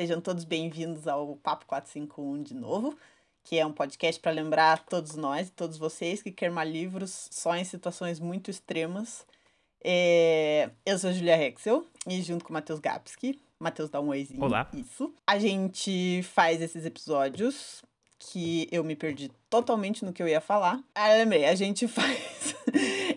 Sejam todos bem-vindos ao Papo 451 de novo, que é um podcast para lembrar todos nós e todos vocês que querem livros só em situações muito extremas. É... Eu sou a Julia Rexel e junto com o Matheus Gapski. Matheus dá um oizinho. Olá. Isso. A gente faz esses episódios que eu me perdi totalmente no que eu ia falar. Ah, lembrei, a gente faz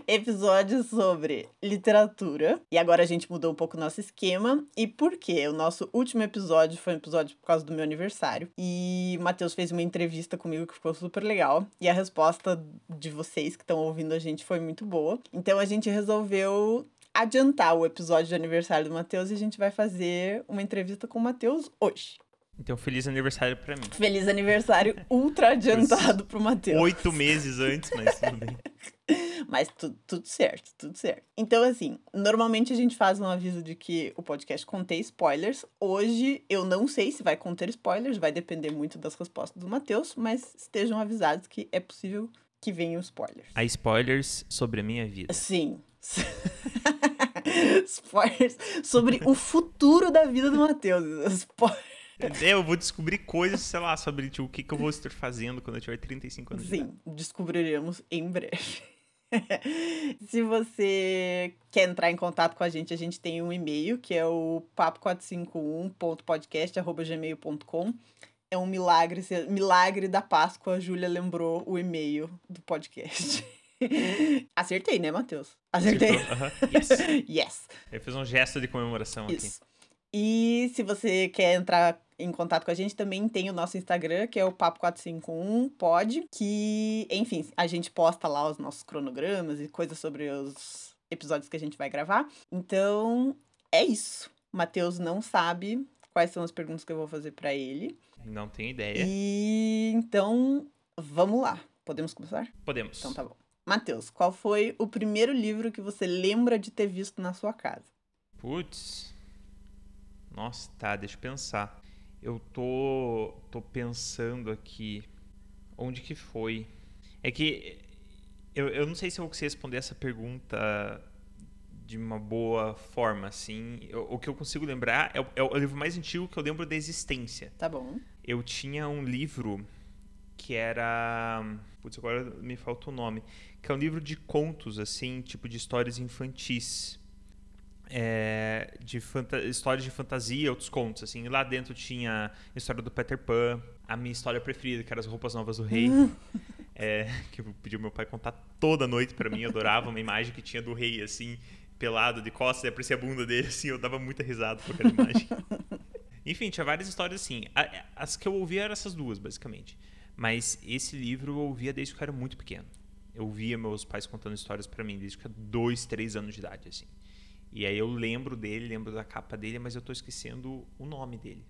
episódios sobre literatura. E agora a gente mudou um pouco o nosso esquema. E por quê? O nosso último episódio foi um episódio por causa do meu aniversário. E o Matheus fez uma entrevista comigo que ficou super legal. E a resposta de vocês que estão ouvindo a gente foi muito boa. Então a gente resolveu adiantar o episódio de aniversário do Matheus e a gente vai fazer uma entrevista com o Matheus hoje. Então, feliz aniversário pra mim. Feliz aniversário ultra adiantado pro Matheus. Oito meses antes, mas tudo bem. Mas tu, tudo certo, tudo certo. Então, assim, normalmente a gente faz um aviso de que o podcast contém spoilers. Hoje eu não sei se vai conter spoilers, vai depender muito das respostas do Matheus, mas estejam avisados que é possível que venham spoilers. Há spoilers sobre a minha vida. Sim. spoilers sobre o futuro da vida do Matheus. Spoilers. Eu vou descobrir coisas, sei lá, sobre tipo, o que, que eu vou estar fazendo quando eu tiver 35 anos. Sim, descobriremos em breve. Se você quer entrar em contato com a gente, a gente tem um e-mail que é o papo451.podcast.gmail.com. É um milagre, milagre da Páscoa. A Júlia lembrou o e-mail do podcast. Acertei, né, Matheus? Acertei. Uh -huh. yes. yes. Eu fiz um gesto de comemoração Isso. aqui. E se você quer entrar em contato com a gente, também tem o nosso Instagram, que é o Papo451pod, que, enfim, a gente posta lá os nossos cronogramas e coisas sobre os episódios que a gente vai gravar. Então, é isso. Matheus não sabe quais são as perguntas que eu vou fazer para ele. Não tenho ideia. E então, vamos lá. Podemos começar? Podemos. Então tá bom. Matheus, qual foi o primeiro livro que você lembra de ter visto na sua casa? Putz. Nossa, tá, deixa eu pensar. Eu tô, tô pensando aqui. Onde que foi? É que eu, eu não sei se eu vou responder essa pergunta de uma boa forma, assim. Eu, o que eu consigo lembrar é o, é o livro mais antigo que eu lembro da existência. Tá bom. Eu tinha um livro que era. Putz, agora me falta o nome. Que é um livro de contos, assim, tipo de histórias infantis é, de histórias de fantasia, outros contos, assim. Lá dentro tinha a história do Peter Pan, a minha história preferida, que era as roupas novas do rei. é, que eu pedi ao meu pai contar toda noite para mim. Eu adorava uma imagem que tinha do rei, assim, pelado, de costas, e aparecia a bunda dele, assim. Eu dava muita risada com aquela imagem. Enfim, tinha várias histórias assim. As que eu ouvia eram essas duas, basicamente. Mas esse livro eu ouvia desde que eu era muito pequeno. Eu via meus pais contando histórias para mim desde que eu era dois, três anos de idade, assim. E aí eu lembro dele, lembro da capa dele, mas eu tô esquecendo o nome dele.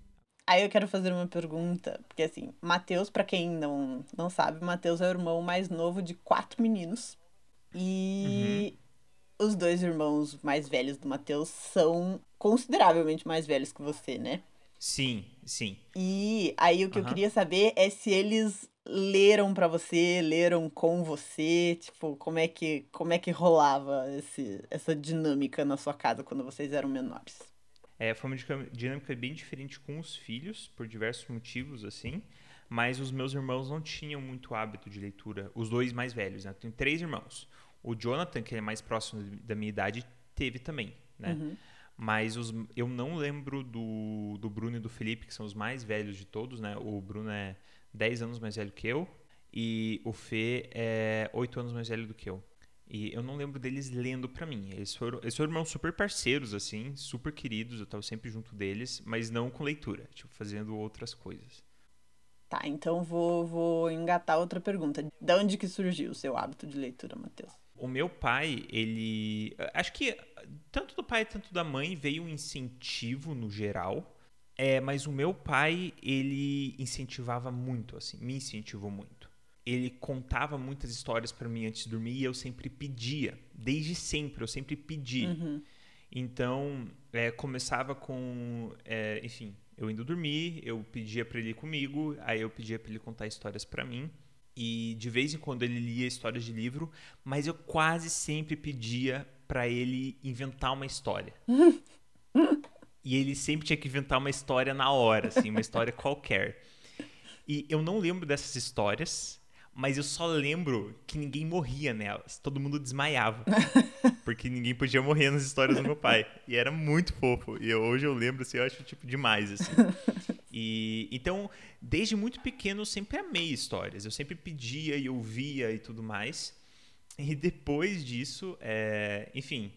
Aí eu quero fazer uma pergunta, porque assim, Mateus, para quem não, não sabe, Mateus é o irmão mais novo de quatro meninos. E uhum. os dois irmãos mais velhos do Mateus são consideravelmente mais velhos que você, né? Sim, sim. E aí o que uhum. eu queria saber é se eles leram para você, leram com você, tipo, como é que como é que rolava esse, essa dinâmica na sua casa quando vocês eram menores? É, foi uma dinâmica bem diferente com os filhos, por diversos motivos, assim. Mas os meus irmãos não tinham muito hábito de leitura. Os dois mais velhos, né? Eu tenho três irmãos. O Jonathan, que é mais próximo da minha idade, teve também, né? Uhum. Mas os, eu não lembro do, do Bruno e do Felipe, que são os mais velhos de todos, né? O Bruno é 10 anos mais velho que eu e o Fê é 8 anos mais velho do que eu. E eu não lembro deles lendo para mim. Eles foram, eles foram irmãos super parceiros, assim, super queridos, eu tava sempre junto deles, mas não com leitura, tipo, fazendo outras coisas. Tá, então vou, vou engatar outra pergunta. De onde que surgiu o seu hábito de leitura, Matheus? O meu pai, ele. Acho que tanto do pai quanto da mãe veio um incentivo no geral é, mas o meu pai, ele incentivava muito, assim, me incentivou muito. Ele contava muitas histórias para mim antes de dormir e eu sempre pedia, desde sempre, eu sempre pedi. Uhum. Então, é, começava com, é, enfim, eu indo dormir, eu pedia para ele ir comigo, aí eu pedia para ele contar histórias para mim. E de vez em quando ele lia histórias de livro, mas eu quase sempre pedia para ele inventar uma história. E ele sempre tinha que inventar uma história na hora, assim, uma história qualquer. E eu não lembro dessas histórias, mas eu só lembro que ninguém morria nelas. Todo mundo desmaiava. porque ninguém podia morrer nas histórias do meu pai. E era muito fofo. E hoje eu lembro, assim, eu acho, tipo, demais, assim. E, então, desde muito pequeno, eu sempre amei histórias. Eu sempre pedia e ouvia e tudo mais. E depois disso, é, enfim,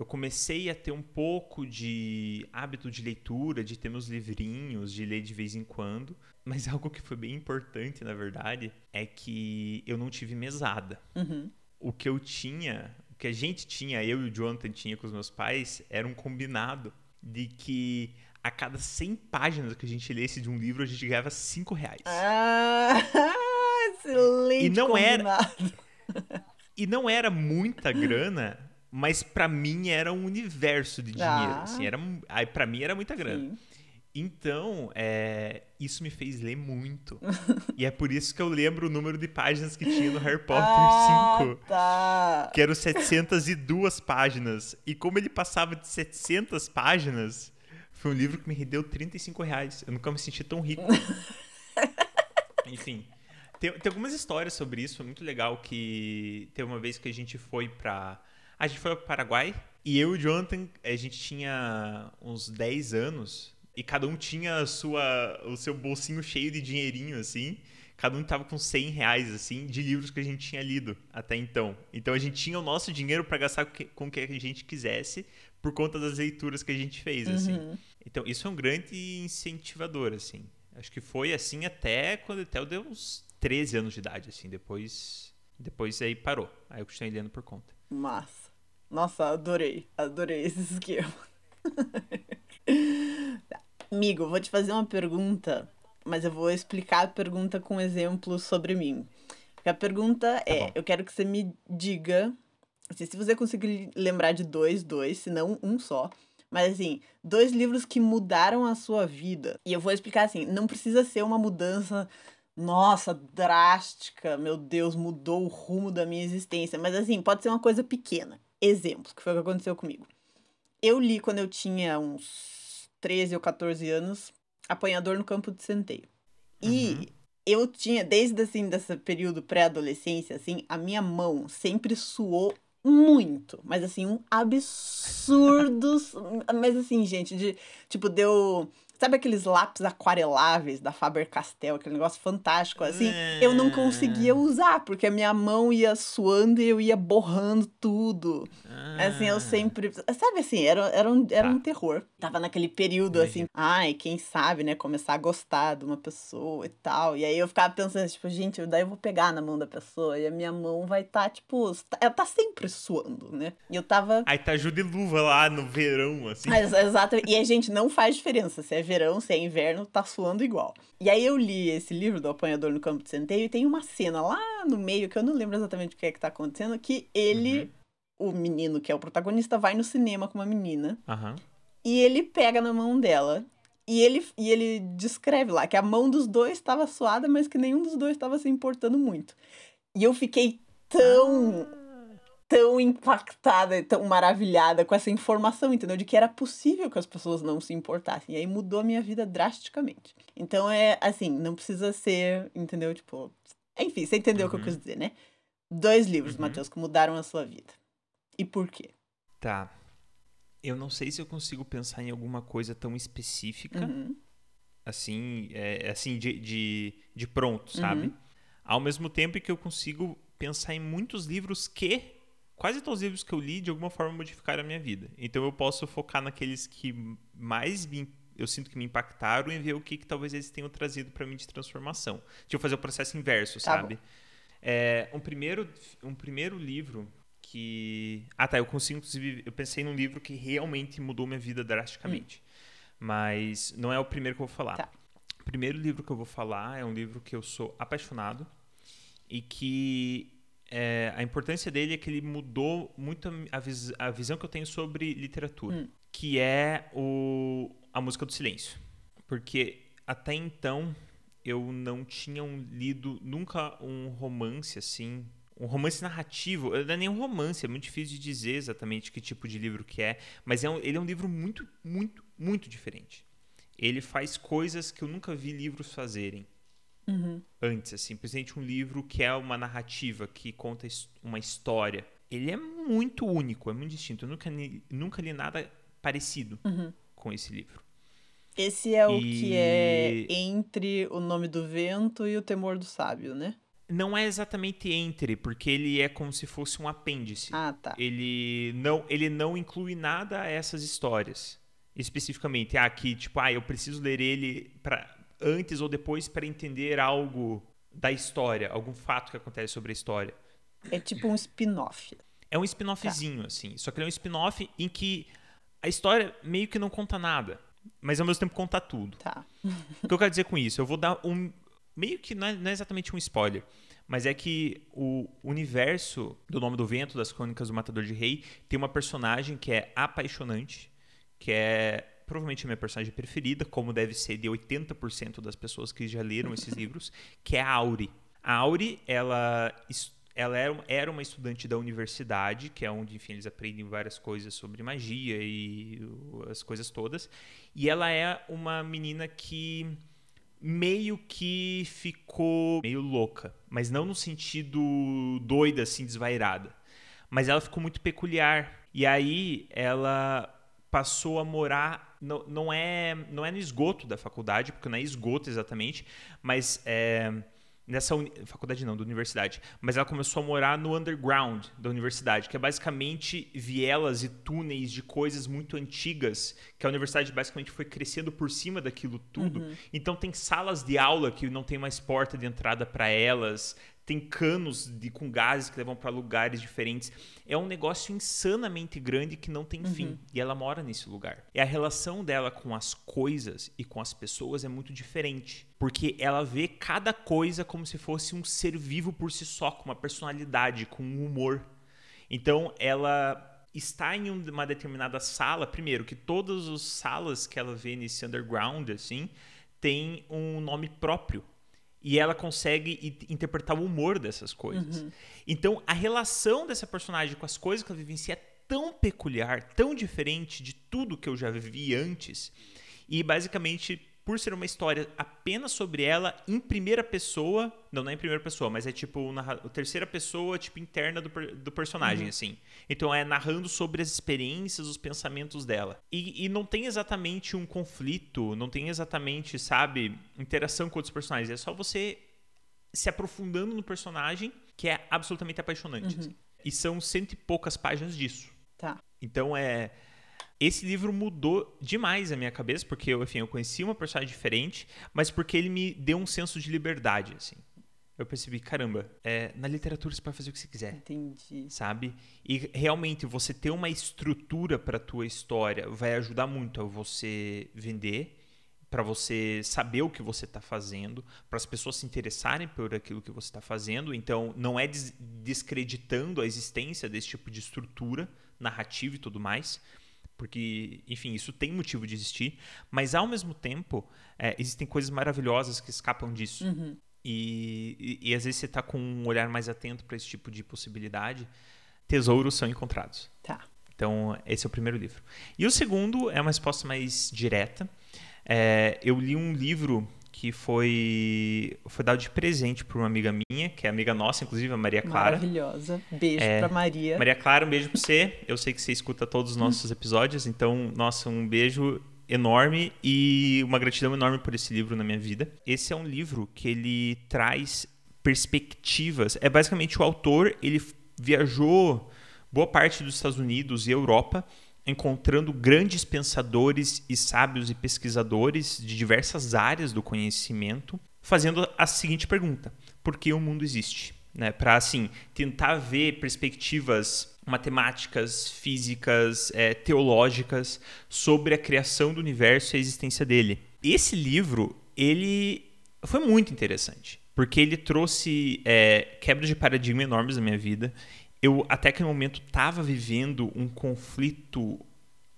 eu comecei a ter um pouco de hábito de leitura, de ter meus livrinhos, de ler de vez em quando. Mas algo que foi bem importante, na verdade, é que eu não tive mesada. Uhum. O que eu tinha, o que a gente tinha, eu e o Jonathan tinha com os meus pais, era um combinado de que a cada 100 páginas que a gente lesse de um livro, a gente ganhava 5 reais. Ah, excelente E não era- combinado. E não era muita grana, mas pra mim era um universo de dinheiro. Ah. Assim, era, aí pra mim era muita grana. Sim. Então, é, isso me fez ler muito. e é por isso que eu lembro o número de páginas que tinha no Harry Potter ah, 5. tá. Que eram 702 páginas. E como ele passava de 700 páginas, foi um livro que me rendeu 35 reais. Eu nunca me senti tão rico. Enfim. Tem, tem algumas histórias sobre isso. Foi muito legal que teve uma vez que a gente foi pra... A gente foi pro Paraguai. E eu e o Jonathan, a gente tinha uns 10 anos. E cada um tinha sua, o seu bolsinho cheio de dinheirinho, assim. Cada um tava com 100 reais, assim, de livros que a gente tinha lido até então. Então a gente tinha o nosso dinheiro para gastar com o que- o a gente quisesse por conta das leituras que a gente fez, assim. Uhum. Então isso é um grande incentivador, assim. Acho que foi assim até quando até eu dei uns 13 anos de idade, assim. Depois, depois aí parou. Aí eu continuei lendo por conta. Massa. Nossa, adorei. Adorei esse esquema. Tá. Amigo, vou te fazer uma pergunta, mas eu vou explicar a pergunta com exemplos sobre mim. A pergunta é: bom. eu quero que você me diga, assim, se você conseguir lembrar de dois, dois, se não um só. Mas assim, dois livros que mudaram a sua vida. E eu vou explicar assim: não precisa ser uma mudança, nossa, drástica, meu Deus, mudou o rumo da minha existência. Mas assim, pode ser uma coisa pequena. Exemplos, que foi o que aconteceu comigo. Eu li quando eu tinha uns 13 ou 14 anos, Apanhador no Campo de Centeio. E Uhum. eu tinha, desde assim, desse período pré-adolescência, assim, a minha mão sempre suou muito. Mas assim, um absurdo. su- mas assim, gente, de tipo, deu. Sabe aqueles lápis aquareláveis da Faber-Castell, aquele negócio fantástico, assim? Eu não conseguia usar, porque a minha mão ia suando e eu ia borrando tudo. Assim, eu sempre. Sabe assim, era, era, um, era Tá. um terror. Tava naquele período assim, ai, quem sabe, né? Começar a gostar de uma pessoa e tal. E aí eu ficava pensando, tipo, gente, daí eu vou pegar na mão da pessoa e a minha mão vai estar, tipo, ela tá sempre suando, né? E eu tava. Aí tá Ju de luva lá no verão, assim. Mas, exatamente. E a gente não faz diferença. Se é verão, se é inverno, tá suando igual. E aí eu li esse livro do Apanhador no Campo de Centeio e tem uma cena lá no meio, que eu não lembro exatamente o que é que tá acontecendo, que ele, o menino que é o protagonista, vai no cinema com uma menina Aham. e ele pega na mão dela. E ele, e ele descreve lá que a mão dos dois estava suada, mas que nenhum dos dois estava se importando muito. E eu fiquei tão tão impactada e tão maravilhada com essa informação, entendeu? De que era possível que as pessoas não se importassem. E aí mudou a minha vida drasticamente. Então é assim, não precisa ser, entendeu? Tipo, enfim, você entendeu o que eu Uhum. quis dizer, né? Dois livros, Uhum. Matheus, que mudaram a sua vida. E por quê? Tá. Eu não sei se eu consigo pensar em alguma coisa tão específica, Uhum. assim, é, assim de, de, de pronto, sabe? Uhum. Ao mesmo tempo que eu consigo pensar em muitos livros que, quase todos os livros que eu li, de alguma forma modificaram a minha vida. Então eu posso focar naqueles que mais me, eu sinto que me impactaram e ver o que, que talvez eles tenham trazido para mim de transformação. Deixa eu fazer o processo inverso, Tá sabe? É, um, primeiro, um primeiro livro que. Ah, tá. Eu consigo, inclusive. Eu pensei num livro que realmente mudou minha vida drasticamente. Mas não é o primeiro que eu vou falar. Tá. O primeiro livro que eu vou falar é um livro que eu sou apaixonado e que é, a importância dele é que ele mudou muito a, vis- a visão que eu tenho sobre literatura, Hum. que é o, a música do silêncio. Porque até então eu não tinha um- lido nunca um romance assim, um romance narrativo. Não é nem um romance, é muito difícil de dizer exatamente que tipo de livro que é, mas é um- ele é um livro muito, muito, muito diferente. Ele faz coisas que eu nunca vi livros fazerem Uhum. antes, assim. Principalmente um livro que é uma narrativa, que conta uma história. Ele é muito único, é muito distinto. Eu nunca, li- nunca li nada parecido Uhum. com esse livro. Esse é o que é E- entre o nome do vento e o temor do sábio, né? Não é exatamente entre, porque ele é como se fosse um apêndice. Ah, tá. ele não ele não inclui nada a essas histórias especificamente ah que tipo ah eu preciso ler ele antes ou depois para entender algo da história algum fato que acontece sobre a história É tipo um spin-off. é um spin-offzinho assim só que ele é um spin-off em que a história meio que não conta nada mas ao mesmo tempo conta tudo Tá. o que eu quero dizer com isso? Eu vou dar um. Meio que não é, não é exatamente um spoiler, mas é que o universo do Nome do Vento, das Crônicas do Matador de Rei, tem uma personagem que é apaixonante, que é provavelmente a minha personagem preferida, como deve ser de 80% das pessoas que já leram esses livros, que é a Auri. A Auri, ela, ela era, uma- estudante da universidade, que é onde, enfim, eles aprendem várias coisas sobre magia e as coisas todas. E ela é uma menina que meio que ficou meio louca, mas não no sentido doida, assim, desvairada. Mas ela ficou muito peculiar. E aí ela passou a morar. Não, não, é, não é no esgoto da faculdade, porque não é esgoto exatamente, mas é, nessa uni- faculdade não, da universidade. Mas ela começou a morar no underground da universidade, que é basicamente vielas e túneis de coisas muito antigas, que a universidade basicamente foi crescendo por cima daquilo tudo. Então tem salas de aula que não tem mais porta de entrada para elas, tem canos de, com gases que levam para lugares diferentes. É um negócio insanamente grande que não tem fim. E ela mora nesse lugar. E a relação dela com as coisas e com as pessoas é muito diferente. Porque ela vê cada coisa como se fosse um ser vivo por si só, com uma personalidade, com um humor. Então ela está em um- uma determinada sala, primeiro, que todas as salas que ela vê nesse underground, assim, tem um nome próprio. E ela consegue interpretar o humor dessas coisas. Então, a relação dessa personagem com as coisas que ela vivencia é tão peculiar, tão diferente de tudo que eu já vi antes. E, basicamente, por ser uma história apenas sobre ela, em primeira pessoa. Não, não é em primeira pessoa, mas é tipo narra- terceira pessoa, tipo, interna do, do personagem, assim. Então é narrando sobre as experiências, os pensamentos dela. E, e não tem exatamente um conflito, não tem exatamente, sabe, interação com outros personagens. É só você se aprofundando no personagem, que é absolutamente apaixonante. assim. E são cento e poucas páginas disso. Tá. Então é. Esse livro mudou demais a minha cabeça, porque eu, enfim, eu conheci uma personagem diferente, mas porque ele me deu um senso de liberdade, assim. Eu percebi, caramba, é, na literatura você pode fazer o que você quiser Entendi. sabe? E realmente você ter uma estrutura para tua história vai ajudar muito a você vender, para você saber o que você está fazendo, para as pessoas se interessarem por aquilo que você está fazendo. Então, não é des- descreditando a existência desse tipo de estrutura narrativa e tudo mais, porque, enfim, isso tem motivo de existir, mas ao mesmo tempo é, existem coisas maravilhosas que escapam disso. E, e, e às vezes você está com um olhar mais atento para esse tipo de possibilidade, tesouros são encontrados. Tá. Então, esse é o primeiro livro. E o segundo é uma resposta mais direta. É, eu li um livro que foi, foi dado de presente por uma amiga minha, que é amiga nossa, inclusive, a Maria Clara. Maravilhosa. Beijo É, pra Maria. Maria Clara, um beijo pra você. Eu sei que você escuta todos os nossos episódios, então, nossa, um beijo enorme e uma gratidão enorme por esse livro na minha vida. Esse é um livro que ele traz perspectivas. É basicamente o autor, ele viajou boa parte dos Estados Unidos e Europa, encontrando grandes pensadores e sábios e pesquisadores de diversas áreas do conhecimento, fazendo a seguinte pergunta: por que o mundo existe? Né, para assim tentar ver perspectivas matemáticas, físicas, eh, teológicas sobre a criação do universo e a existência dele. Esse livro ele foi muito interessante porque ele trouxe eh, quebras de paradigma enormes na minha vida. Eu até aquele momento estava vivendo um conflito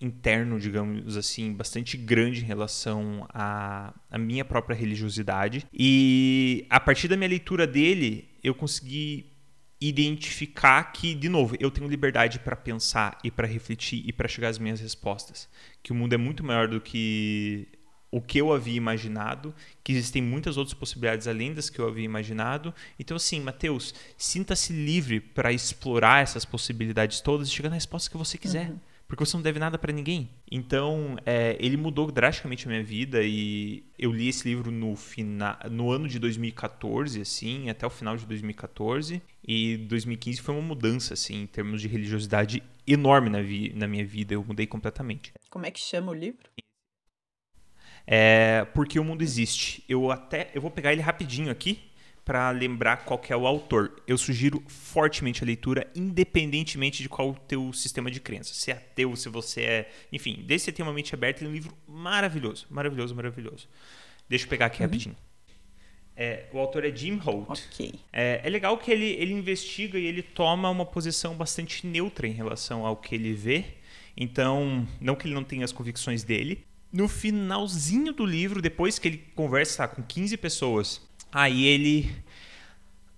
interno, digamos assim, bastante grande em relação à, à minha própria religiosidade. E a partir da minha leitura dele, eu consegui identificar que, de novo, eu tenho liberdade para pensar e para refletir e para chegar às minhas respostas. Que o mundo é muito maior do que o que eu havia imaginado, que existem muitas outras possibilidades além das que eu havia imaginado. Então, assim, Mateus, sinta-se livre para explorar essas possibilidades todas e chegar na resposta que você quiser. Uhum porque você não deve nada para ninguém. Então, é, ele mudou drasticamente a minha vida e eu li esse livro no, final, no ano de 2014, assim, até o final de 2014. E 2015 foi uma mudança, assim, em termos de religiosidade enorme na, vi, na minha vida. Eu mudei completamente. Como é que chama o livro? É, porque o mundo existe. Eu até eu vou pegar ele rapidinho aqui para lembrar qual é o autor. Eu sugiro fortemente a leitura, independentemente de qual o teu sistema de crença. Se é ateu, se você é... Enfim, desde você ter uma mente aberta, ele é um livro maravilhoso, maravilhoso, maravilhoso. Deixa eu pegar aqui uhum. rapidinho. É, o autor é Jim Holt. Okay. É, é, legal que ele, ele investiga e ele toma uma posição bastante neutra em relação ao que ele vê. Então, não que ele não tenha as convicções dele. No finalzinho do livro, depois que ele conversa com 15 pessoas Aí ele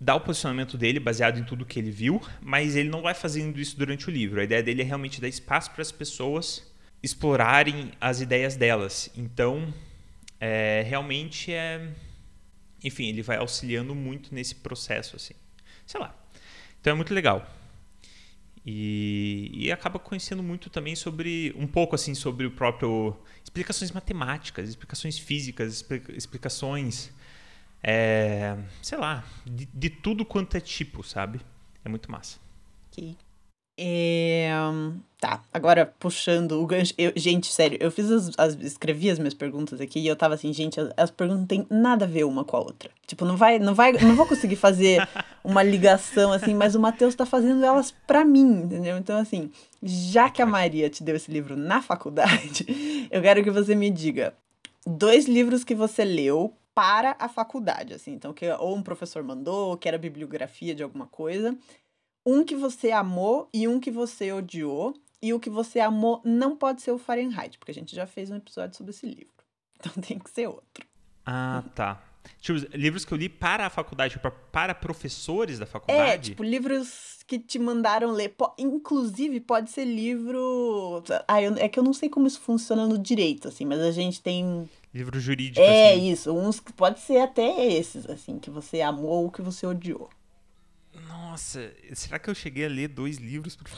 dá o posicionamento dele baseado em tudo que ele viu, mas ele não vai fazendo isso durante o livro. A ideia dele é realmente dar espaço para as pessoas explorarem as ideias delas. Então, é, realmente é. Enfim, ele vai auxiliando muito nesse processo, assim. Sei lá. Então é muito legal. E, e, acaba conhecendo muito também sobre um pouco assim sobre o próprio explicações matemáticas, explicações físicas, explicações é, sei lá, de, de, tudo quanto é tipo, sabe? É muito massa. Ok. É, tá, agora puxando o gancho. Eu, gente, sério, eu fiz as, as, escrevi as minhas perguntas aqui e eu tava assim, gente, as, as, perguntas não tem nada a ver uma com a outra. Tipo, não vai, não vai, não vou conseguir fazer uma ligação assim, mas o Matheus tá fazendo elas pra mim, entendeu? Então, assim, já que a Maria te deu esse livro na faculdade, eu quero que você me diga dois livros que você leu para a faculdade, assim. Então, que ou um professor mandou, que era bibliografia de alguma coisa. Um que você amou e um que você odiou. E o que você amou não pode ser o Fahrenheit, porque a gente já fez um episódio sobre esse livro. Então tem que ser outro. Ah, tá. Tipo, livros que eu li para a faculdade, para, para professores da faculdade? É, tipo, livros que te mandaram ler. Inclusive, pode ser livro. Ah, eu, é que eu não sei como isso funciona no direito, assim, mas a gente tem Livro jurídico, É assim. isso, uns que pode ser até esses, assim, que você amou ou que você odiou. Nossa, será que eu cheguei a ler dois livros por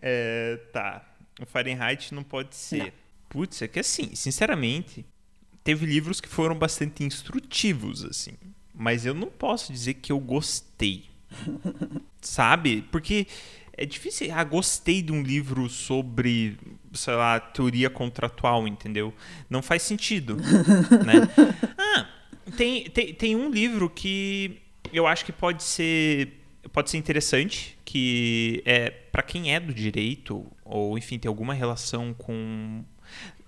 é, tá. O Fahrenheit não pode ser. Não. Putz, é que assim, sinceramente, teve livros que foram bastante instrutivos, assim. Mas eu não posso dizer que eu gostei. Sabe? Porque é difícil. Ah, gostei de um livro sobre, sei lá, teoria contratual, entendeu? Não faz sentido. né? Ah, tem, tem, tem um livro que eu acho que pode ser pode ser interessante, que é para quem é do direito ou enfim tem alguma relação com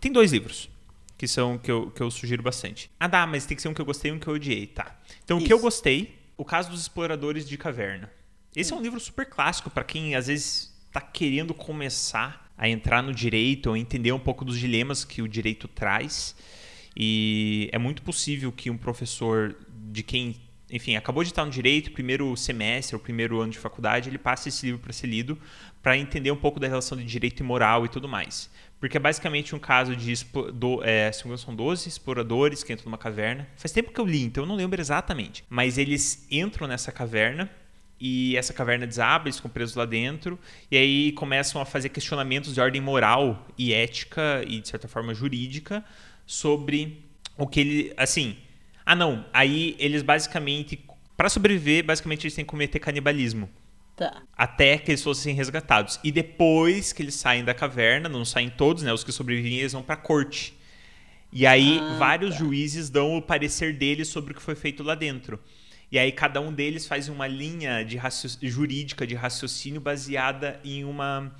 tem dois livros que são que eu, que eu sugiro bastante. Ah, dá, mas tem que ser um que eu gostei e um que eu odiei, tá? Então, Isso. o que eu gostei, o caso dos exploradores de caverna. Esse é um livro super clássico para quem às vezes está querendo começar a entrar no direito ou entender um pouco dos dilemas que o direito traz. E é muito possível que um professor de quem, enfim, acabou de estar no direito, primeiro semestre ou primeiro ano de faculdade, ele passe esse livro para ser lido para entender um pouco da relação de direito e moral e tudo mais. Porque é basicamente um caso de. Do, é, são 12 exploradores que entram numa caverna. Faz tempo que eu li, então eu não lembro exatamente. Mas eles entram nessa caverna e essa caverna desaba, eles ficam presos lá dentro, e aí começam a fazer questionamentos de ordem moral e ética e, de certa forma, jurídica sobre o que ele. Assim. Ah, não. Aí eles basicamente. Para sobreviver, basicamente eles têm que cometer canibalismo. Tá. Até que eles fossem resgatados. E depois que eles saem da caverna, não saem todos, né? Os que sobrevivem, eles vão pra corte. E aí ah, vários tá. juízes dão o parecer deles sobre o que foi feito lá dentro. E aí cada um deles faz uma linha de jurídica de raciocínio baseada em uma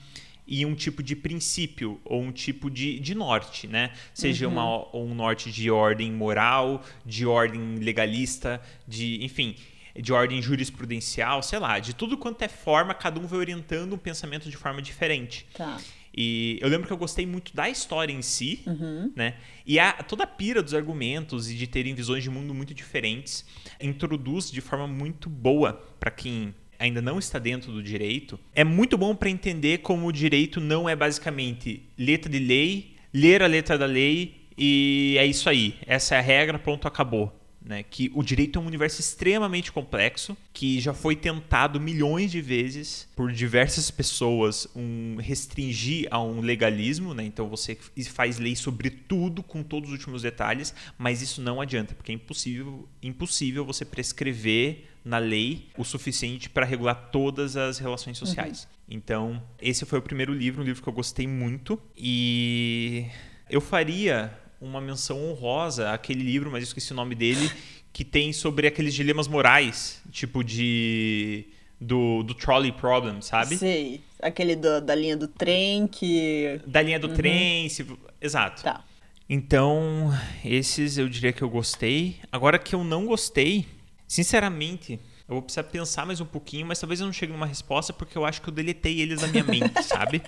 em um tipo de princípio ou um tipo de, de norte, né? Seja uhum. uma, um norte de ordem moral, de ordem legalista, de enfim, de ordem jurisprudencial, sei lá, de tudo quanto é forma, cada um vai orientando um pensamento de forma diferente. Tá. E eu lembro que eu gostei muito da história em si, Uhum. né? E a, toda a pira dos argumentos e de terem visões de mundo muito diferentes introduz de forma muito boa para quem ainda não está dentro do direito. É muito bom para entender como o direito não é basicamente letra de lei, ler a letra da lei e é isso aí. Essa é a regra, pronto, acabou. Né? Que o direito é um universo extremamente complexo, que já foi tentado milhões de vezes por diversas pessoas um, restringir a um legalismo, né? então você faz lei sobre tudo com todos os últimos detalhes, mas isso não adianta, porque é impossível, impossível você prescrever na lei o suficiente para regular todas as relações sociais. Uhum. Então, esse foi o primeiro livro, um livro que eu gostei muito e eu faria uma menção honrosa àquele livro, mas eu esqueci o nome dele, que tem sobre aqueles dilemas morais, tipo de. Do, do trolley problem, sabe? Sei. Aquele do, da linha do trem que. Da linha do uhum. trem, se... exato. Tá. Então, esses eu diria que eu gostei. Agora que eu não gostei, sinceramente, eu vou precisar pensar mais um pouquinho, mas talvez eu não chegue numa resposta porque eu acho que eu deletei eles da minha mente, sabe?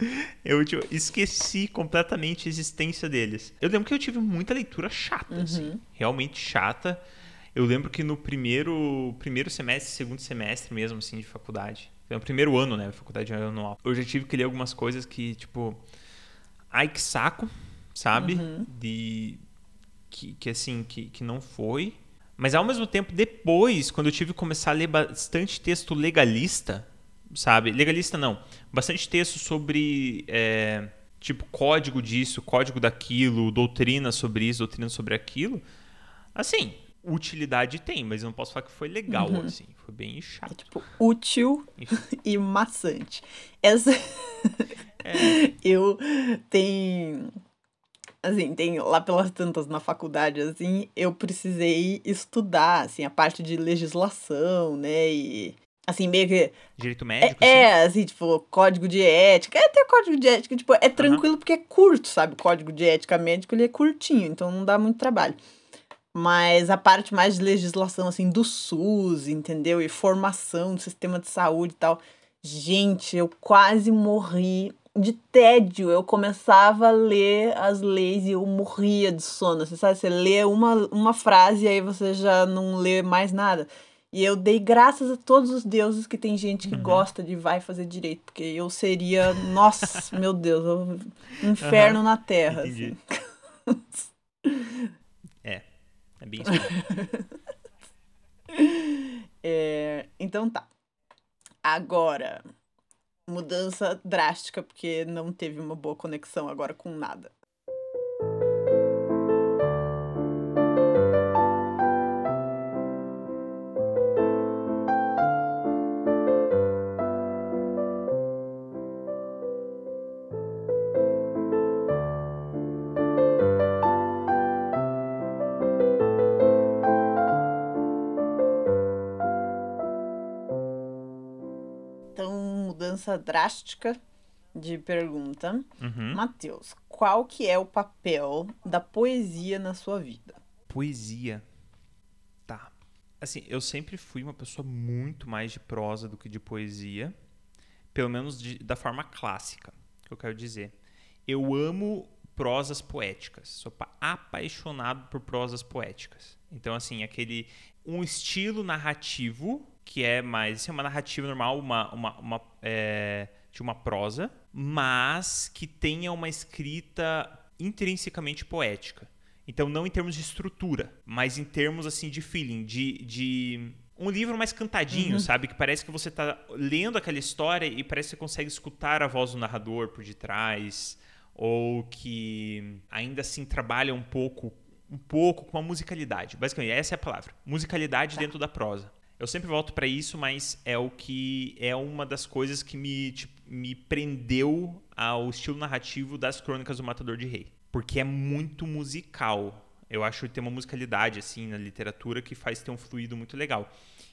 Eu tipo, esqueci completamente a existência deles. Eu lembro que eu tive muita leitura chata, uhum. assim, realmente chata. Eu lembro que no primeiro, primeiro semestre, segundo semestre mesmo, assim, de faculdade. No primeiro ano, né? Faculdade anual. Eu já tive que ler algumas coisas que, tipo. Ai, que saco, sabe? Uhum. De. Que, que assim, que, que não foi. Mas ao mesmo tempo, depois, quando eu tive que começar a ler bastante texto legalista, sabe? Legalista não. Bastante texto sobre, é, tipo, código disso, código daquilo, doutrina sobre isso, doutrina sobre aquilo. Assim, utilidade tem, mas eu não posso falar que foi legal, Uhum. assim. Foi bem chato. É, tipo, útil Isso. e maçante. Essa. É. Eu tenho. Assim, tem lá pelas tantas na faculdade, assim, eu precisei estudar, assim, a parte de legislação, né? E. Assim, meio que. Direito É, médico, assim? é, assim, tipo, código de ética. É até código de ética, tipo, é tranquilo porque é curto, sabe? O código de ética médico, ele é curtinho, então não dá muito trabalho. Mas a parte mais de legislação, assim, do SUS, entendeu? E formação do sistema de saúde e tal. Gente, eu quase morri de tédio. Eu começava a ler as leis e eu morria de sono. Você sabe, você lê uma, uma frase e aí você já não lê mais nada. E eu dei graças a todos os deuses que tem gente que Uhum. gosta de vai fazer direito. Porque eu seria, nossa, meu Deus, eu- inferno na terra. Entendi. assim. É bem isso. É, então tá. Agora, mudança drástica, porque não teve uma boa conexão agora com nada. Mudança drástica de pergunta. Uhum. Matheus, qual que é o papel da poesia na sua vida? Poesia. Tá. Assim, eu sempre fui uma pessoa muito mais de prosa do que de poesia. Pelo menos de- da forma clássica, que eu quero dizer. Eu amo prosas poéticas. Sou pa- apaixonado por prosas poéticas. Então, assim, aquele. Um estilo narrativo que é mais. Assim, uma narrativa normal, uma, uma, uma, é, de uma prosa, mas que tenha uma escrita intrinsecamente poética. Então, não em termos de estrutura, mas em termos assim de feeling, de, de um livro mais cantadinho, sabe? Que parece que você tá lendo aquela história e parece que você consegue escutar a voz do narrador por detrás, ou que ainda assim trabalha um pouco, um pouco com a musicalidade. Basicamente, essa é a palavra, musicalidade dentro da prosa. Eu sempre volto para isso, mas é o que é uma das coisas que me, tipo, me prendeu ao estilo narrativo das Crônicas do Matador de Rei, porque é muito musical. Eu acho que tem uma musicalidade assim na literatura que faz ter um fluido muito legal.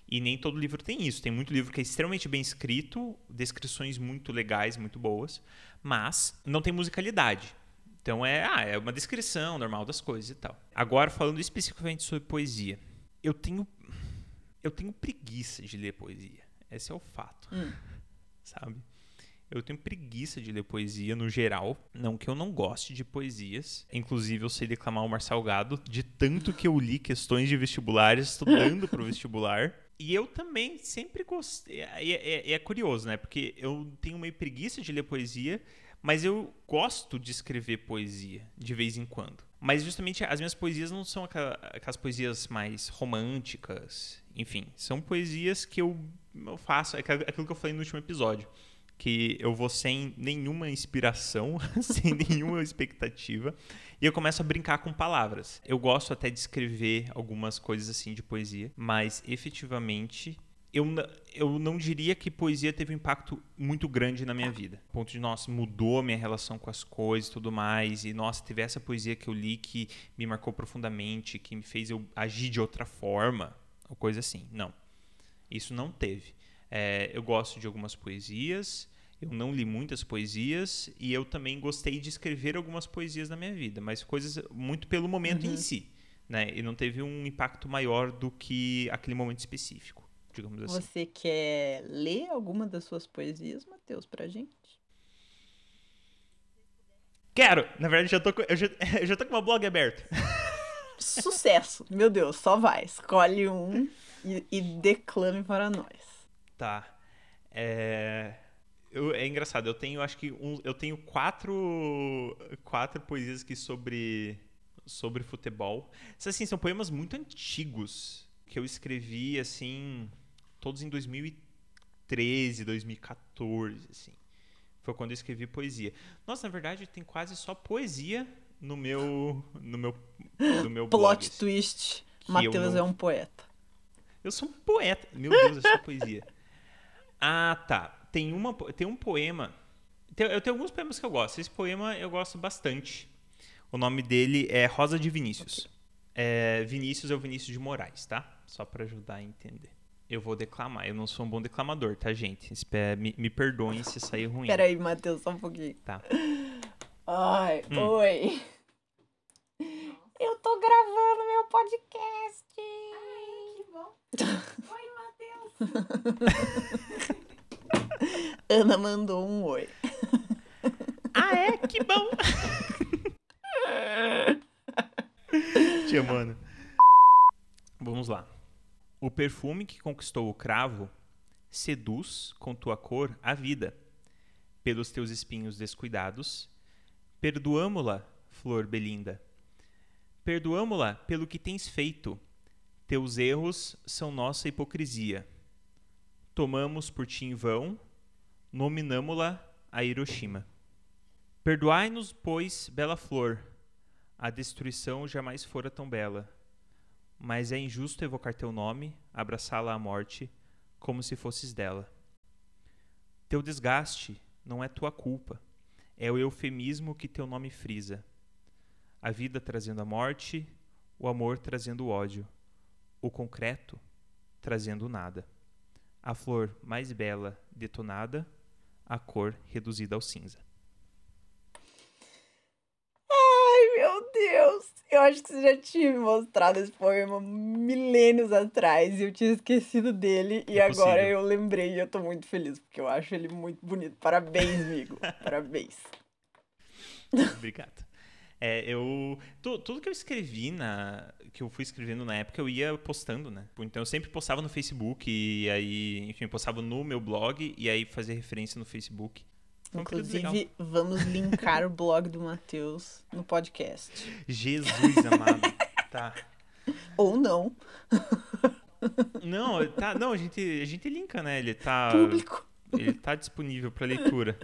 E nem todo livro tem isso. Tem muito livro que é extremamente bem escrito, descrições muito legais, muito boas, mas não tem musicalidade. Então é, ah, é uma descrição normal das coisas e tal. Agora falando especificamente sobre poesia, eu tenho eu tenho preguiça de ler poesia. Esse é o fato, Hum. sabe? Eu tenho preguiça de ler poesia no geral. Não que eu não goste de poesias. Inclusive, eu sei declamar o Mar Salgado, de tanto que eu li questões de vestibulares, estudando para o vestibular. E eu também sempre gostei. É, é, é, curioso, né? Porque eu tenho meio preguiça de ler poesia, mas eu gosto de escrever poesia de vez em quando. Mas justamente as minhas poesias não são aquelas poesias mais românticas. Enfim, são poesias que eu, faço. É aquilo que eu falei no último episódio que eu vou sem nenhuma inspiração, sem nenhuma expectativa, e eu começo a brincar com palavras. Eu gosto até de escrever algumas coisas assim de poesia, mas efetivamente eu, eu não diria que poesia teve um impacto muito grande na minha vida. O ponto de, nossa, mudou a minha relação com as coisas e tudo mais. E, nossa, teve essa poesia que eu li que me marcou profundamente, que me fez eu agir de outra forma, ou coisa assim. Não. Isso não teve. É, eu gosto de algumas poesias, eu não li muitas poesias e eu também gostei de escrever algumas poesias na minha vida, mas coisas muito pelo momento uhum. em si, né? E não teve um impacto maior do que aquele momento específico, digamos assim. Você quer ler alguma das suas poesias, Matheus, pra gente? Quero! Na verdade, já tô com, eu, já, eu já tô com uma blog aberto. Sucesso! Meu Deus, só vai. Escolhe um e, e declame para nós. Tá. É... Eu, é engraçado, eu tenho acho que um, eu tenho quatro, quatro poesias aqui sobre, sobre futebol. Assim, são poemas muito antigos que eu escrevi assim, todos em 2013, 2014, assim. Foi quando eu escrevi poesia. Nossa, na verdade, tem quase só poesia no meu no meu no meu Plot blog, assim, twist. Matheus não... é um poeta. Eu sou um poeta. Meu Deus, é só poesia. Ah, tá. Tem, uma, tem um poema. Tem, eu tenho alguns poemas que eu gosto. Esse poema eu gosto bastante. O nome dele é Rosa de Vinícius. Okay. É, Vinícius é o Vinícius de Moraes, tá? Só para ajudar a entender. Eu vou declamar. Eu não sou um bom declamador, tá, gente? Me, me perdoem se sair ruim. Peraí, Matheus, só um pouquinho. Tá. Ai, hum. oi. Eu tô gravando meu podcast. Ai, que bom. oi, Ana mandou um oi. Ah, é? Que bom! Tia, mano. Vamos lá. O perfume que conquistou o cravo seduz com tua cor a vida. Pelos teus espinhos descuidados, perdoamo-la, flor belinda. Perdoamo-la pelo que tens feito. Teus erros são nossa hipocrisia tomamos por ti em vão, nominamo-la a Hiroshima. Perdoai-nos, pois, bela flor, a destruição jamais fora tão bela. Mas é injusto evocar teu nome, abraçá-la à morte, como se fosses dela. Teu desgaste não é tua culpa, é o eufemismo que teu nome frisa. A vida trazendo a morte, o amor trazendo o ódio, o concreto trazendo nada a flor mais bela detonada, a cor reduzida ao cinza. Ai, meu Deus! Eu acho que você já tinha me mostrado esse poema milênios atrás e eu tinha esquecido dele é e agora eu lembrei e eu tô muito feliz porque eu acho ele muito bonito. Parabéns, amigo. Parabéns. Obrigado. É, eu. Tu, tudo que eu escrevi na. que eu fui escrevendo na época, eu ia postando, né? Então eu sempre postava no Facebook, e aí, enfim, postava no meu blog, e aí fazia referência no Facebook. Foi Inclusive, um vamos linkar o blog do Matheus no podcast. Jesus amado. tá. Ou não. Não, tá, não, a gente, a gente linka, né? Ele tá. Público. Ele tá disponível para leitura.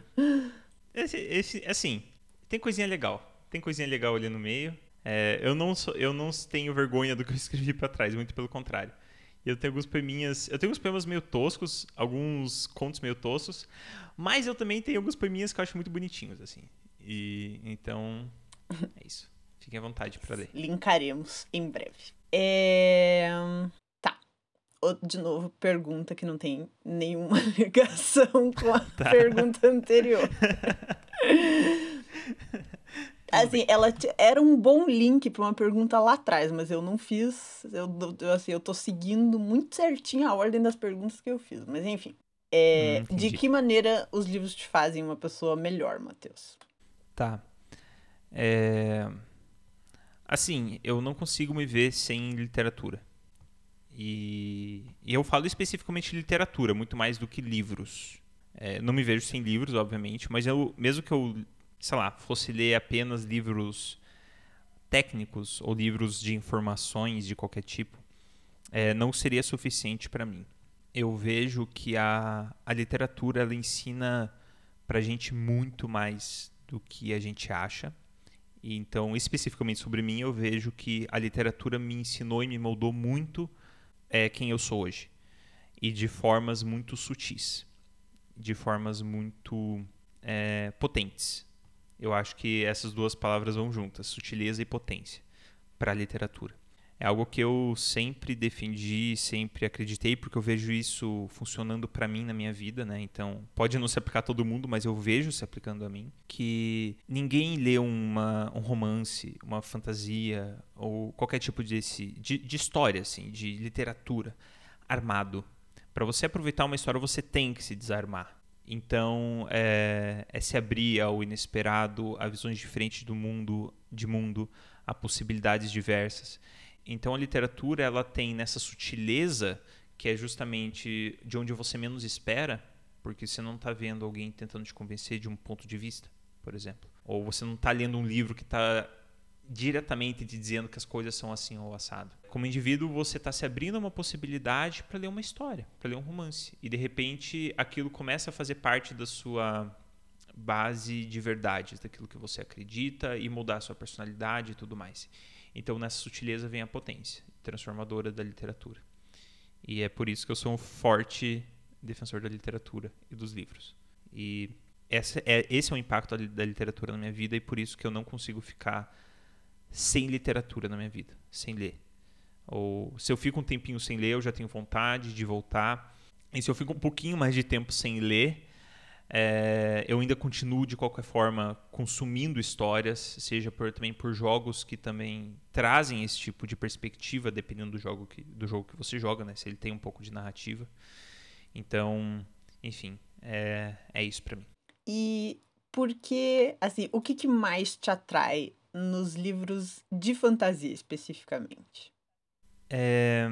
Esse, esse, assim, tem coisinha legal tem coisinha legal ali no meio. É, eu, não sou, eu não tenho vergonha do que eu escrevi para trás, muito pelo contrário. Eu tenho alguns poeminhas. Eu tenho uns poemas meio toscos, alguns contos meio toscos, mas eu também tenho alguns poeminhas que eu acho muito bonitinhos, assim. E então. É isso. Fiquem à vontade para ler. Linkaremos em breve. É... Tá. De novo, pergunta que não tem nenhuma ligação com a tá. pergunta anterior. Assim, ela era um bom link para uma pergunta lá atrás, mas eu não fiz. Eu, eu, assim, eu tô seguindo muito certinho a ordem das perguntas que eu fiz. Mas enfim. É, Hum, de que maneira os livros te fazem uma pessoa melhor, Matheus? Tá. É... Assim, eu não consigo me ver sem literatura. E, e eu falo especificamente de literatura, muito mais do que livros. É, não me vejo sem livros, obviamente, mas eu, mesmo que eu, sei lá, fosse ler apenas livros técnicos ou livros de informações de qualquer tipo, é, não seria suficiente para mim. Eu vejo que a, a literatura ela ensina pra gente muito mais do que a gente acha. E então, especificamente sobre mim, eu vejo que a literatura me ensinou e me moldou muito é, quem eu sou hoje. E de formas muito sutis. De formas muito é, potentes. Eu acho que essas duas palavras vão juntas, sutileza e potência, para a literatura. É algo que eu sempre defendi, sempre acreditei, porque eu vejo isso funcionando para mim na minha vida, né? Então, pode não se aplicar a todo mundo, mas eu vejo se aplicando a mim. Que ninguém lê uma, um romance, uma fantasia ou qualquer tipo desse, de, de história, assim, de literatura armado. Para você aproveitar uma história, você tem que se desarmar. Então, é, é se abrir ao inesperado, a visões diferentes do mundo, de mundo, a possibilidades diversas. Então a literatura ela tem nessa sutileza que é justamente de onde você menos espera, porque você não está vendo alguém tentando te convencer de um ponto de vista, por exemplo, ou você não está lendo um livro que está diretamente te dizendo que as coisas são assim ou assado. Como indivíduo, você está se abrindo a uma possibilidade para ler uma história, para ler um romance, e de repente aquilo começa a fazer parte da sua base de verdades, daquilo que você acredita e mudar a sua personalidade e tudo mais. Então, nessa sutileza vem a potência transformadora da literatura. E é por isso que eu sou um forte defensor da literatura e dos livros. E essa é, esse é o impacto da literatura na minha vida e por isso que eu não consigo ficar sem literatura na minha vida, sem ler. Ou se eu fico um tempinho sem ler, eu já tenho vontade de voltar. E se eu fico um pouquinho mais de tempo sem ler, é, eu ainda continuo de qualquer forma consumindo histórias, seja por, também por jogos que também trazem esse tipo de perspectiva, dependendo do jogo que, do jogo que você joga, né? Se ele tem um pouco de narrativa. Então, enfim, é, é isso para mim. E por que, assim, o que, que mais te atrai nos livros de fantasia especificamente? É,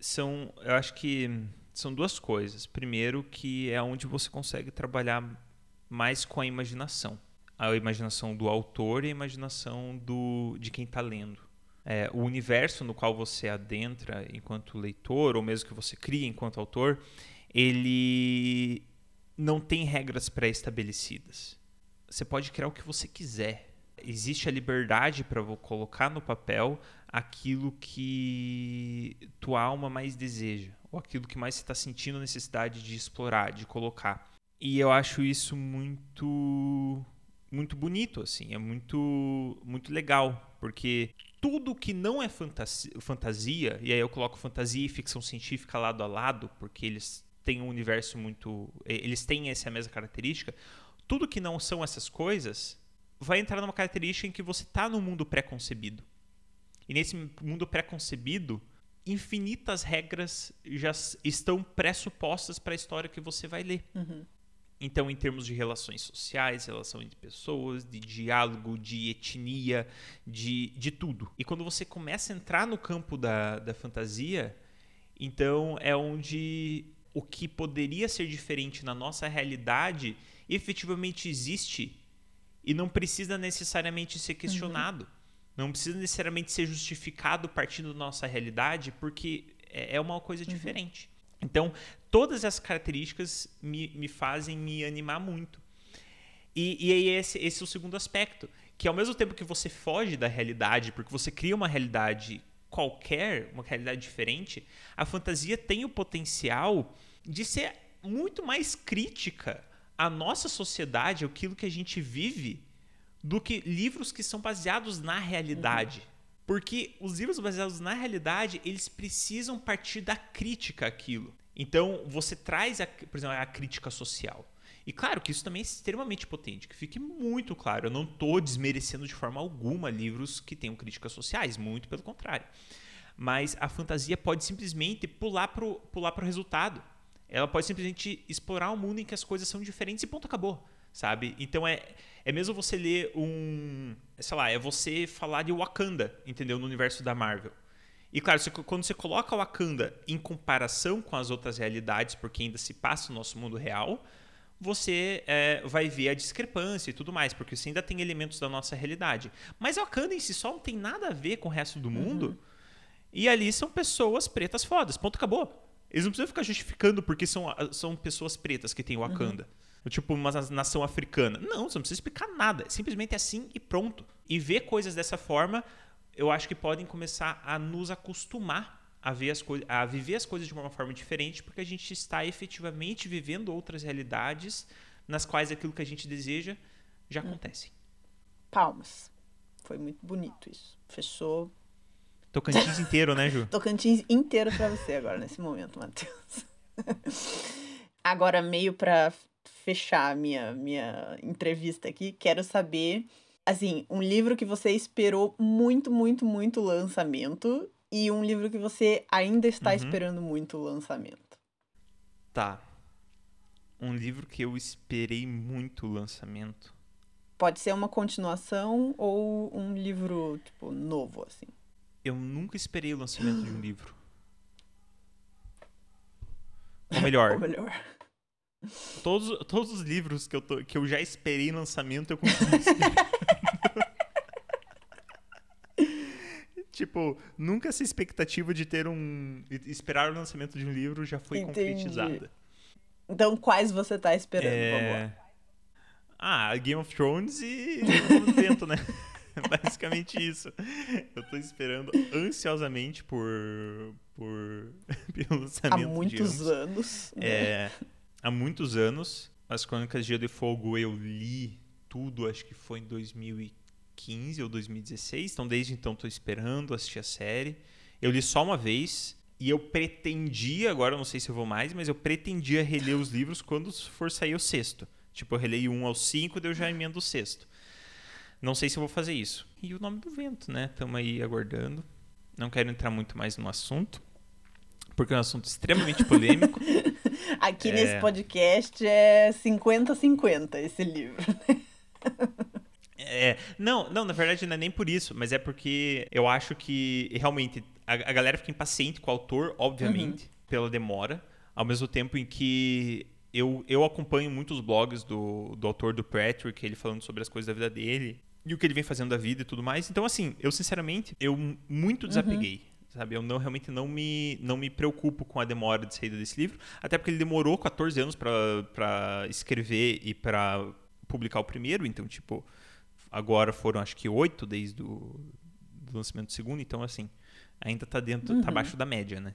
são, eu acho que são duas coisas. Primeiro, que é onde você consegue trabalhar mais com a imaginação. A imaginação do autor e a imaginação do, de quem está lendo. É, o universo no qual você adentra enquanto leitor, ou mesmo que você cria enquanto autor, ele não tem regras pré-estabelecidas. Você pode criar o que você quiser. Existe a liberdade para colocar no papel aquilo que tua alma mais deseja ou aquilo que mais você está sentindo necessidade de explorar, de colocar. E eu acho isso muito muito bonito assim, é muito muito legal, porque tudo que não é fantasia, fantasia, e aí eu coloco fantasia e ficção científica lado a lado, porque eles têm um universo muito, eles têm essa mesma característica, tudo que não são essas coisas vai entrar numa característica em que você está no mundo pré-concebido. E nesse mundo pré-concebido, infinitas regras já estão pressupostas para a história que você vai ler. Uhum. Então, em termos de relações sociais, relação entre pessoas, de diálogo, de etnia, de, de tudo. E quando você começa a entrar no campo da, da fantasia, então é onde o que poderia ser diferente na nossa realidade efetivamente existe e não precisa necessariamente ser questionado. Uhum. Não precisa necessariamente ser justificado partindo da nossa realidade, porque é uma coisa uhum. diferente. Então, todas as características me, me fazem me animar muito. E, e aí esse, esse é o segundo aspecto, que ao mesmo tempo que você foge da realidade, porque você cria uma realidade qualquer, uma realidade diferente, a fantasia tem o potencial de ser muito mais crítica à nossa sociedade, aquilo que a gente vive, do que livros que são baseados na realidade. Uhum. Porque os livros baseados na realidade, eles precisam partir da crítica àquilo. Então, você traz, a, por exemplo, a crítica social. E claro que isso também é extremamente potente, que fique muito claro. Eu não estou desmerecendo de forma alguma livros que tenham críticas sociais, muito pelo contrário. Mas a fantasia pode simplesmente pular para o pular resultado. Ela pode simplesmente explorar um mundo em que as coisas são diferentes e ponto acabou, sabe? Então é é mesmo você ler um, sei lá, é você falar de Wakanda, entendeu, no universo da Marvel. E claro, você, quando você coloca o Wakanda em comparação com as outras realidades, porque ainda se passa no nosso mundo real, você é, vai ver a discrepância e tudo mais, porque você ainda tem elementos da nossa realidade. Mas o Wakanda em si só não tem nada a ver com o resto do mundo. Uhum. E ali são pessoas pretas fodas. Ponto, acabou. Eles não precisam ficar justificando porque são, são pessoas pretas que têm o Wakanda. Uhum. Tipo uma nação africana. Não, você não precisa explicar nada. É simplesmente assim e pronto. E ver coisas dessa forma, eu acho que podem começar a nos acostumar a, ver as a viver as coisas de uma forma diferente, porque a gente está efetivamente vivendo outras realidades nas quais aquilo que a gente deseja já hum. acontece. Palmas. Foi muito bonito isso. Fechou. Tocantins inteiro, né, Ju? Tocantins inteiro para você agora, nesse momento, Matheus. agora, meio para fechar minha, minha entrevista aqui, quero saber, assim, um livro que você esperou muito, muito, muito lançamento e um livro que você ainda está uhum. esperando muito o lançamento. Tá. Um livro que eu esperei muito o lançamento. Pode ser uma continuação ou um livro, tipo, novo, assim. Eu nunca esperei o lançamento de um livro. Ou melhor. Ou melhor. Todos, todos os livros que eu, tô, que eu já esperei lançamento, eu continuo. Tipo, nunca essa expectativa de ter um. esperar o lançamento de um livro já foi Entendi. concretizada. Então, quais você tá esperando? É... Ah, Game of Thrones e Vento, né? Basicamente isso. Eu tô esperando ansiosamente por, por pelo lançamento Há muitos anos. Né? É, há muitos anos. As Crônicas de Gelo e Fogo eu li tudo, acho que foi em 2015. 2015 ou 2016, então desde então estou esperando assistir a série. Eu li só uma vez e eu pretendia, agora eu não sei se eu vou mais, mas eu pretendia reler os livros quando for sair o sexto. Tipo, eu relei um ao cinco, daí eu já emendo o sexto. Não sei se eu vou fazer isso. E o nome do vento, né? Estamos aí aguardando. Não quero entrar muito mais no assunto, porque é um assunto extremamente polêmico. Aqui é... nesse podcast é 50-50 esse livro. É, não, não, na verdade não é nem por isso, mas é porque eu acho que realmente a, a galera fica impaciente com o autor, obviamente, uhum. pela demora, ao mesmo tempo em que eu, eu acompanho muitos blogs do, do autor do Patrick, ele falando sobre as coisas da vida dele e o que ele vem fazendo da vida e tudo mais. Então, assim, eu sinceramente, eu muito uhum. desapeguei. Uhum. Sabe, eu não realmente não me, não me preocupo com a demora de saída desse livro, até porque ele demorou 14 anos para escrever e para publicar o primeiro, então, tipo, agora foram acho que oito desde o do lançamento do segundo, então assim, ainda está dentro, uhum. tá abaixo da média, né?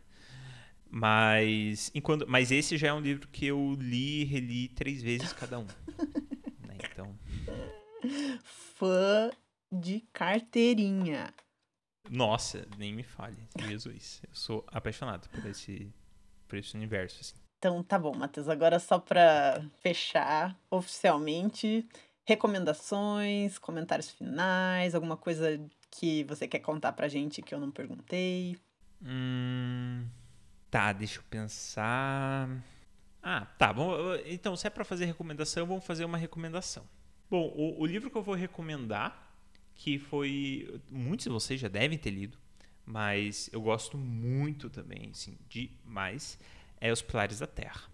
Mas enquanto, mas esse já é um livro que eu li e reli três vezes cada um. Fã de carteirinha. Nossa, nem me fale, Jesus. Eu sou apaixonado por esse, por esse universo. Assim. Então tá bom, Matheus. Agora só para fechar oficialmente, recomendações, comentários finais, alguma coisa que você quer contar pra gente que eu não perguntei? Hum, tá, deixa eu pensar. Ah, tá. Bom, então, se é para fazer recomendação, vamos fazer uma recomendação. Bom, o, o, livro que eu vou recomendar, que foi. Muitos de vocês já devem ter lido, mas eu gosto muito também, assim, demais, é Os Pilares da Terra.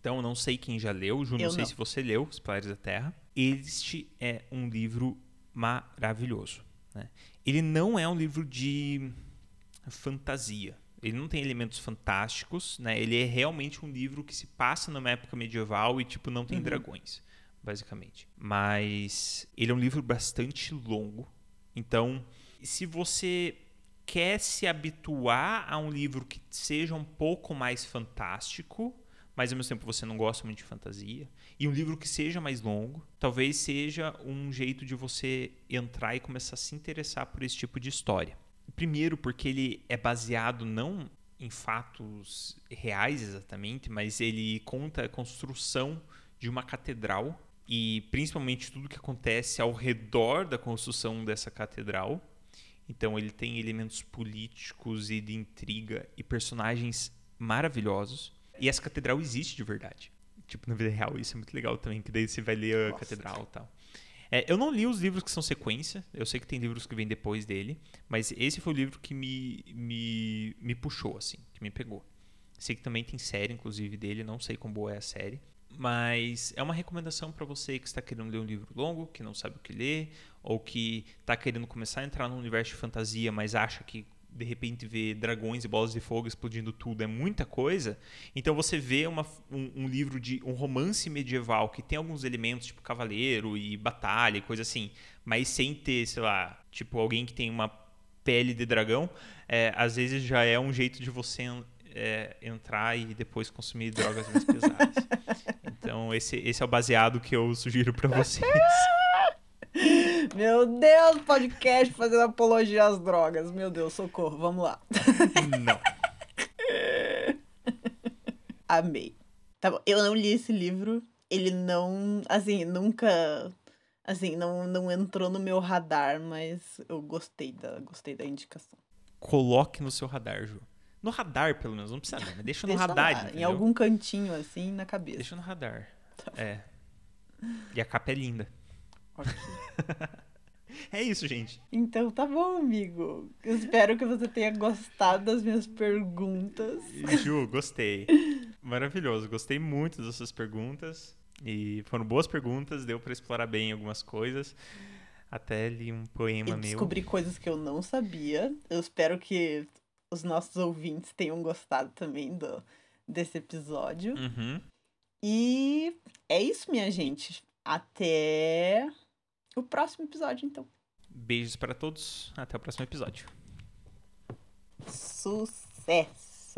Então, não sei quem já leu, Ju, não eu sei não. se você leu Os Pilares da Terra. Este é um livro maravilhoso. Né? Ele não é um livro de fantasia. Ele não tem elementos fantásticos, né? Ele é realmente um livro que se passa numa época medieval e tipo não tem uhum. dragões, basicamente. Mas ele é um livro bastante longo. Então, se você quer se habituar a um livro que seja um pouco mais fantástico, mas ao mesmo tempo você não gosta muito de fantasia. E um livro que seja mais longo, talvez seja um jeito de você entrar e começar a se interessar por esse tipo de história. Primeiro, porque ele é baseado não em fatos reais exatamente, mas ele conta a construção de uma catedral e principalmente tudo que acontece ao redor da construção dessa catedral. Então ele tem elementos políticos e de intriga e personagens maravilhosos. E essa catedral existe de verdade. Tipo, na vida real, isso é muito legal também, que daí você vai ler a Nossa. catedral e tal. É, eu não li os livros que são sequência, eu sei que tem livros que vêm depois dele, mas esse foi o livro que me, me, me puxou, assim, que me pegou. Sei que também tem série, inclusive, dele, não sei como boa é a série. Mas é uma recomendação para você que está querendo ler um livro longo, que não sabe o que ler, ou que está querendo começar a entrar no universo de fantasia, mas acha que de repente vê dragões e bolas de fogo explodindo tudo é muita coisa. Então você vê uma, um, um livro de um romance medieval que tem alguns elementos tipo cavaleiro e batalha e coisa assim, mas sem ter, sei lá, tipo alguém que tem uma pele de dragão, é, às vezes já é um jeito de você é, entrar e depois consumir drogas mais pesadas. Então esse, esse é o baseado que eu sugiro para vocês. Meu Deus, podcast fazendo apologia às drogas. Meu Deus, socorro, vamos lá. Não. Amei. Tá bom, eu não li esse livro. Ele não, assim, nunca, assim, não, não entrou no meu radar, mas eu gostei da, gostei da indicação. Coloque no seu radar, Ju. No radar, pelo menos, não precisa ler, mas deixa no Deixa radar, lá, em algum cantinho, assim, na cabeça. Deixa no radar. É. E a capa é linda. Ok. É isso, gente. Então tá bom, amigo. Eu espero que você tenha gostado das minhas perguntas. Ju, gostei. Maravilhoso. Gostei muito das suas perguntas. E foram boas perguntas, deu pra explorar bem algumas coisas. Até li um poema E meu. descobri coisas que eu não sabia. Eu espero que os nossos ouvintes tenham gostado também do, desse episódio. Uhum. E é isso, minha gente. Até o próximo episódio, então. Beijos para todos. Até o próximo episódio. Sucesso!